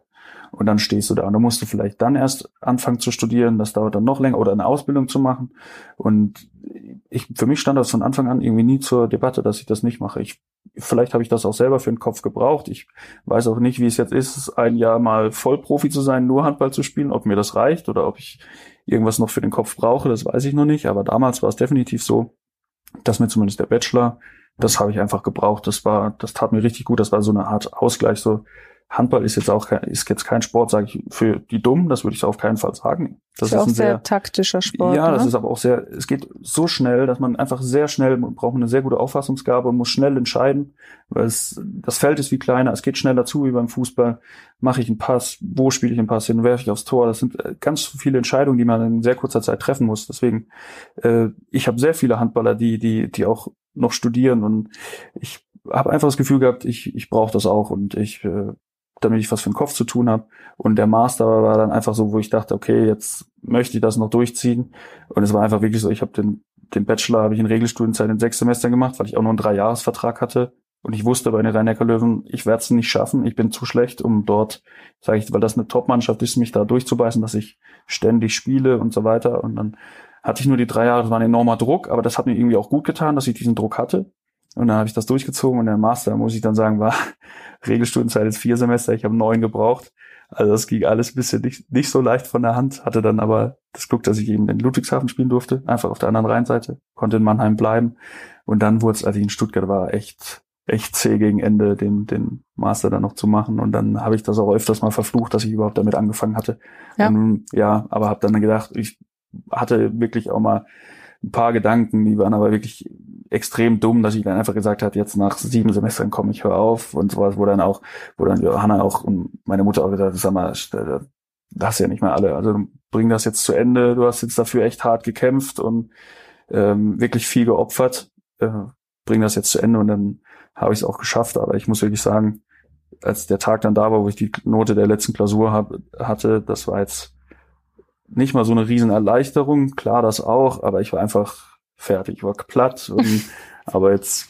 [SPEAKER 5] Und dann stehst du da und dann musst du vielleicht dann erst anfangen zu studieren, das dauert dann noch länger oder eine Ausbildung zu machen. Und ich, für mich stand das von Anfang an irgendwie nie zur Debatte, dass ich das nicht mache. Ich, vielleicht habe ich das auch selber für den Kopf gebraucht. Ich weiß auch nicht, wie es jetzt ist, ein Jahr mal Vollprofi zu sein, nur Handball zu spielen, ob mir das reicht oder ob ich irgendwas noch für den Kopf brauche, das weiß ich noch nicht. Aber damals war es definitiv so, dass mir zumindest der Bachelor, das habe ich einfach gebraucht. Das war, das tat mir richtig gut. Das war so eine Art Ausgleich. So, Handball ist jetzt auch kein, ist jetzt kein Sport, sage ich, für die Dummen, das würde ich auf keinen Fall sagen.
[SPEAKER 6] Das ist, ist auch ein sehr, sehr, taktischer Sport.
[SPEAKER 5] Ja,
[SPEAKER 6] ne?
[SPEAKER 5] das ist aber auch sehr, es geht so schnell, dass man einfach sehr schnell, man braucht eine sehr gute Auffassungsgabe und muss schnell entscheiden, weil es, das Feld ist wie kleiner, es geht schneller zu wie beim Fußball. Mache ich einen Pass, wo spiele ich einen Pass hin, werfe ich aufs Tor? Das sind äh, ganz viele Entscheidungen, die man in sehr kurzer Zeit treffen muss. Deswegen, äh, ich habe sehr viele Handballer, die, die, die auch noch studieren und ich habe einfach das Gefühl gehabt, ich, ich brauche das auch und ich äh, damit ich was für den Kopf zu tun habe. Und der Master war dann einfach so, wo ich dachte, okay, jetzt möchte ich das noch durchziehen. Und es war einfach wirklich so, ich habe den, den Bachelor habe ich in Regelstudienzeit in sechs Semestern gemacht, weil ich auch nur einen Dreijahresvertrag hatte. Und ich wusste bei den rhein löwen ich werde es nicht schaffen. Ich bin zu schlecht, um dort, sage ich, weil das eine Top-Mannschaft ist, mich da durchzubeißen, dass ich ständig spiele und so weiter. Und dann hatte ich nur die drei Jahre, das war ein enormer Druck, aber das hat mir irgendwie auch gut getan, dass ich diesen Druck hatte. Und dann habe ich das durchgezogen und der Master, muss ich dann sagen, war Regelstudienzeit ist vier Semester, ich habe neun gebraucht. Also das ging alles ein bisschen nicht, nicht so leicht von der Hand, hatte dann aber das Glück, dass ich eben in Ludwigshafen spielen durfte, einfach auf der anderen Rheinseite, konnte in Mannheim bleiben. Und dann wurde es, als ich in Stuttgart war, echt, echt zäh gegen Ende, den, den Master dann noch zu machen. Und dann habe ich das auch öfters mal verflucht, dass ich überhaupt damit angefangen hatte. Ja, und, ja aber habe dann gedacht, ich hatte wirklich auch mal ein paar Gedanken, die waren aber wirklich extrem dumm, dass ich dann einfach gesagt habe, jetzt nach sieben Semestern komme ich hör auf. Und sowas, wo dann auch, wo dann Johanna auch und meine Mutter auch gesagt hat, sag mal, das hast ja nicht mehr alle, also bring das jetzt zu Ende, du hast jetzt dafür echt hart gekämpft und ähm, wirklich viel geopfert, äh, bring das jetzt zu Ende. Und dann habe ich es auch geschafft, aber ich muss wirklich sagen, als der Tag dann da war, wo ich die Note der letzten Klausur hab, hatte, das war jetzt nicht mal so eine Riesenerleichterung, klar das auch, aber ich war einfach fertig, war platt. Und, aber jetzt,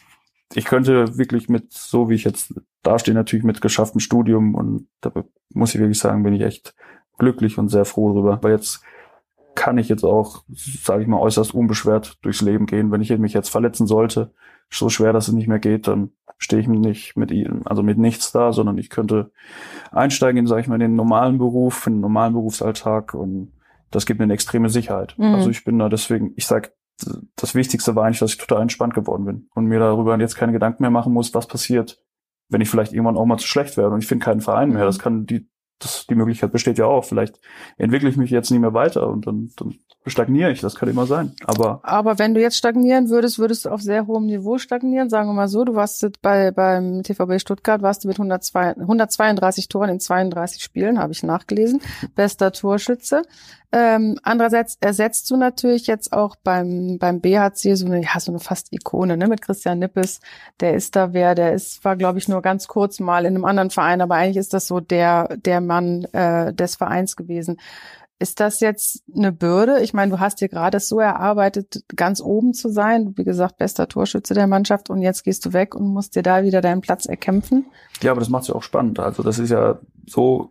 [SPEAKER 5] ich könnte wirklich mit, so wie ich jetzt dastehe, natürlich mit geschafftem Studium und da muss ich wirklich sagen, bin ich echt glücklich und sehr froh drüber. Weil jetzt kann ich jetzt auch, sage ich mal, äußerst unbeschwert durchs Leben gehen. Wenn ich mich jetzt verletzen sollte, so schwer, dass es nicht mehr geht, dann stehe ich nicht mit ihm, also mit nichts da, sondern ich könnte einsteigen in, sage ich mal, den normalen Beruf, in den normalen Berufsalltag und das gibt mir eine extreme Sicherheit. Mhm. Also ich bin da deswegen, ich sag, das Wichtigste war eigentlich, dass ich total entspannt geworden bin und mir darüber jetzt keine Gedanken mehr machen muss, was passiert, wenn ich vielleicht irgendwann auch mal zu schlecht werde und ich finde keinen Verein mehr. Mhm. Das kann die, das, die Möglichkeit besteht ja auch. Vielleicht entwickle ich mich jetzt nicht mehr weiter und dann, dann stagniere ich. Das kann immer sein. Aber
[SPEAKER 6] aber wenn du jetzt stagnieren würdest, würdest du auf sehr hohem Niveau stagnieren. Sagen wir mal so, du warst bei beim TVB Stuttgart warst du mit 102, 132 Toren in 32 Spielen, habe ich nachgelesen, bester Torschütze. Ähm, andererseits ersetzt du natürlich jetzt auch beim beim BHC so eine ja so eine fast Ikone ne mit Christian Nippes. Der ist da wer, der ist war glaube ich nur ganz kurz mal in einem anderen Verein, aber eigentlich ist das so der der Mann äh, des Vereins gewesen. Ist das jetzt eine Bürde? Ich meine, du hast dir gerade so erarbeitet, ganz oben zu sein. Wie gesagt, bester Torschütze der Mannschaft und jetzt gehst du weg und musst dir da wieder deinen Platz erkämpfen.
[SPEAKER 5] Ja, aber das macht es ja auch spannend. Also das ist ja so,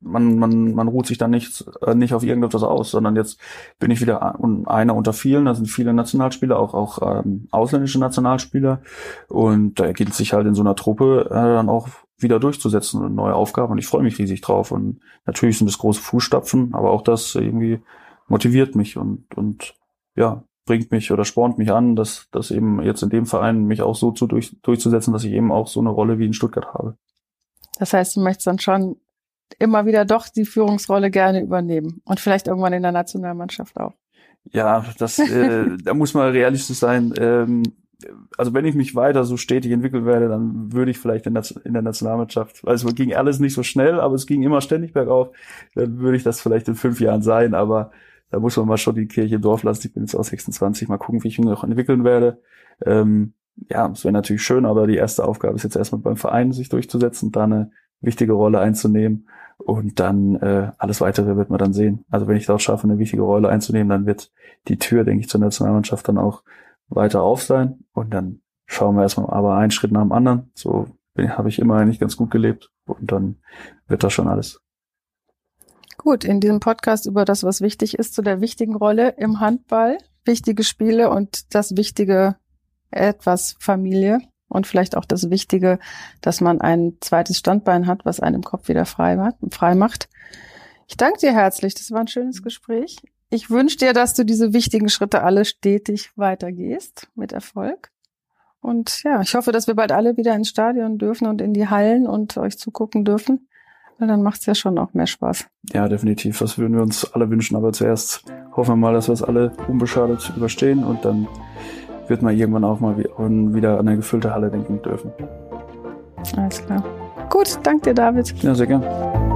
[SPEAKER 5] man, man, man ruht sich da nicht, äh, nicht auf irgendetwas aus, sondern jetzt bin ich wieder einer unter vielen. Da sind viele Nationalspieler, auch, auch ähm, ausländische Nationalspieler. Und da gilt sich halt in so einer Truppe äh, dann auch wieder durchzusetzen und neue Aufgaben. Und ich freue mich riesig drauf. Und natürlich sind es große Fußstapfen, aber auch das irgendwie motiviert mich und, und ja, bringt mich oder spornt mich an, dass, dass eben jetzt in dem Verein mich auch so zu durch, durchzusetzen, dass ich eben auch so eine Rolle wie in Stuttgart habe.
[SPEAKER 6] Das heißt, du möchtest dann schon immer wieder doch die Führungsrolle gerne übernehmen und vielleicht irgendwann in der Nationalmannschaft auch.
[SPEAKER 5] Ja, das, äh, da muss man realistisch sein. Ähm, also wenn ich mich weiter so stetig entwickeln werde, dann würde ich vielleicht in der, in der Nationalmannschaft, also es ging alles nicht so schnell, aber es ging immer ständig bergauf, dann würde ich das vielleicht in fünf Jahren sein, aber da muss man mal schon die Kirche im Dorf lassen. Ich bin jetzt auch 26, mal gucken, wie ich mich noch entwickeln werde. Ähm, ja, es wäre natürlich schön, aber die erste Aufgabe ist jetzt erstmal beim Verein sich durchzusetzen, da eine wichtige Rolle einzunehmen und dann äh, alles weitere wird man dann sehen. Also wenn ich dort schaffe, eine wichtige Rolle einzunehmen, dann wird die Tür, denke ich, zur Nationalmannschaft dann auch weiter auf sein und dann schauen wir erstmal aber einen Schritt nach dem anderen. So habe ich immer eigentlich ganz gut gelebt und dann wird das schon alles.
[SPEAKER 6] Gut, in diesem Podcast über das, was wichtig ist, zu der wichtigen Rolle im Handball, wichtige Spiele und das wichtige etwas Familie und vielleicht auch das Wichtige, dass man ein zweites Standbein hat, was einen im Kopf wieder frei macht. Ich danke dir herzlich. Das war ein schönes Gespräch. Ich wünsche dir, dass du diese wichtigen Schritte alle stetig weitergehst mit Erfolg. Und ja, ich hoffe, dass wir bald alle wieder ins Stadion dürfen und in die Hallen und euch zugucken dürfen. Weil dann macht es ja schon auch mehr Spaß.
[SPEAKER 5] Ja, definitiv. Das würden wir uns alle wünschen. Aber zuerst hoffen wir mal, dass wir es alle unbeschadet überstehen und dann wird man irgendwann auch mal wieder an eine gefüllte Halle denken dürfen.
[SPEAKER 6] Alles klar. Gut, danke dir, David.
[SPEAKER 5] Ja, sehr gern.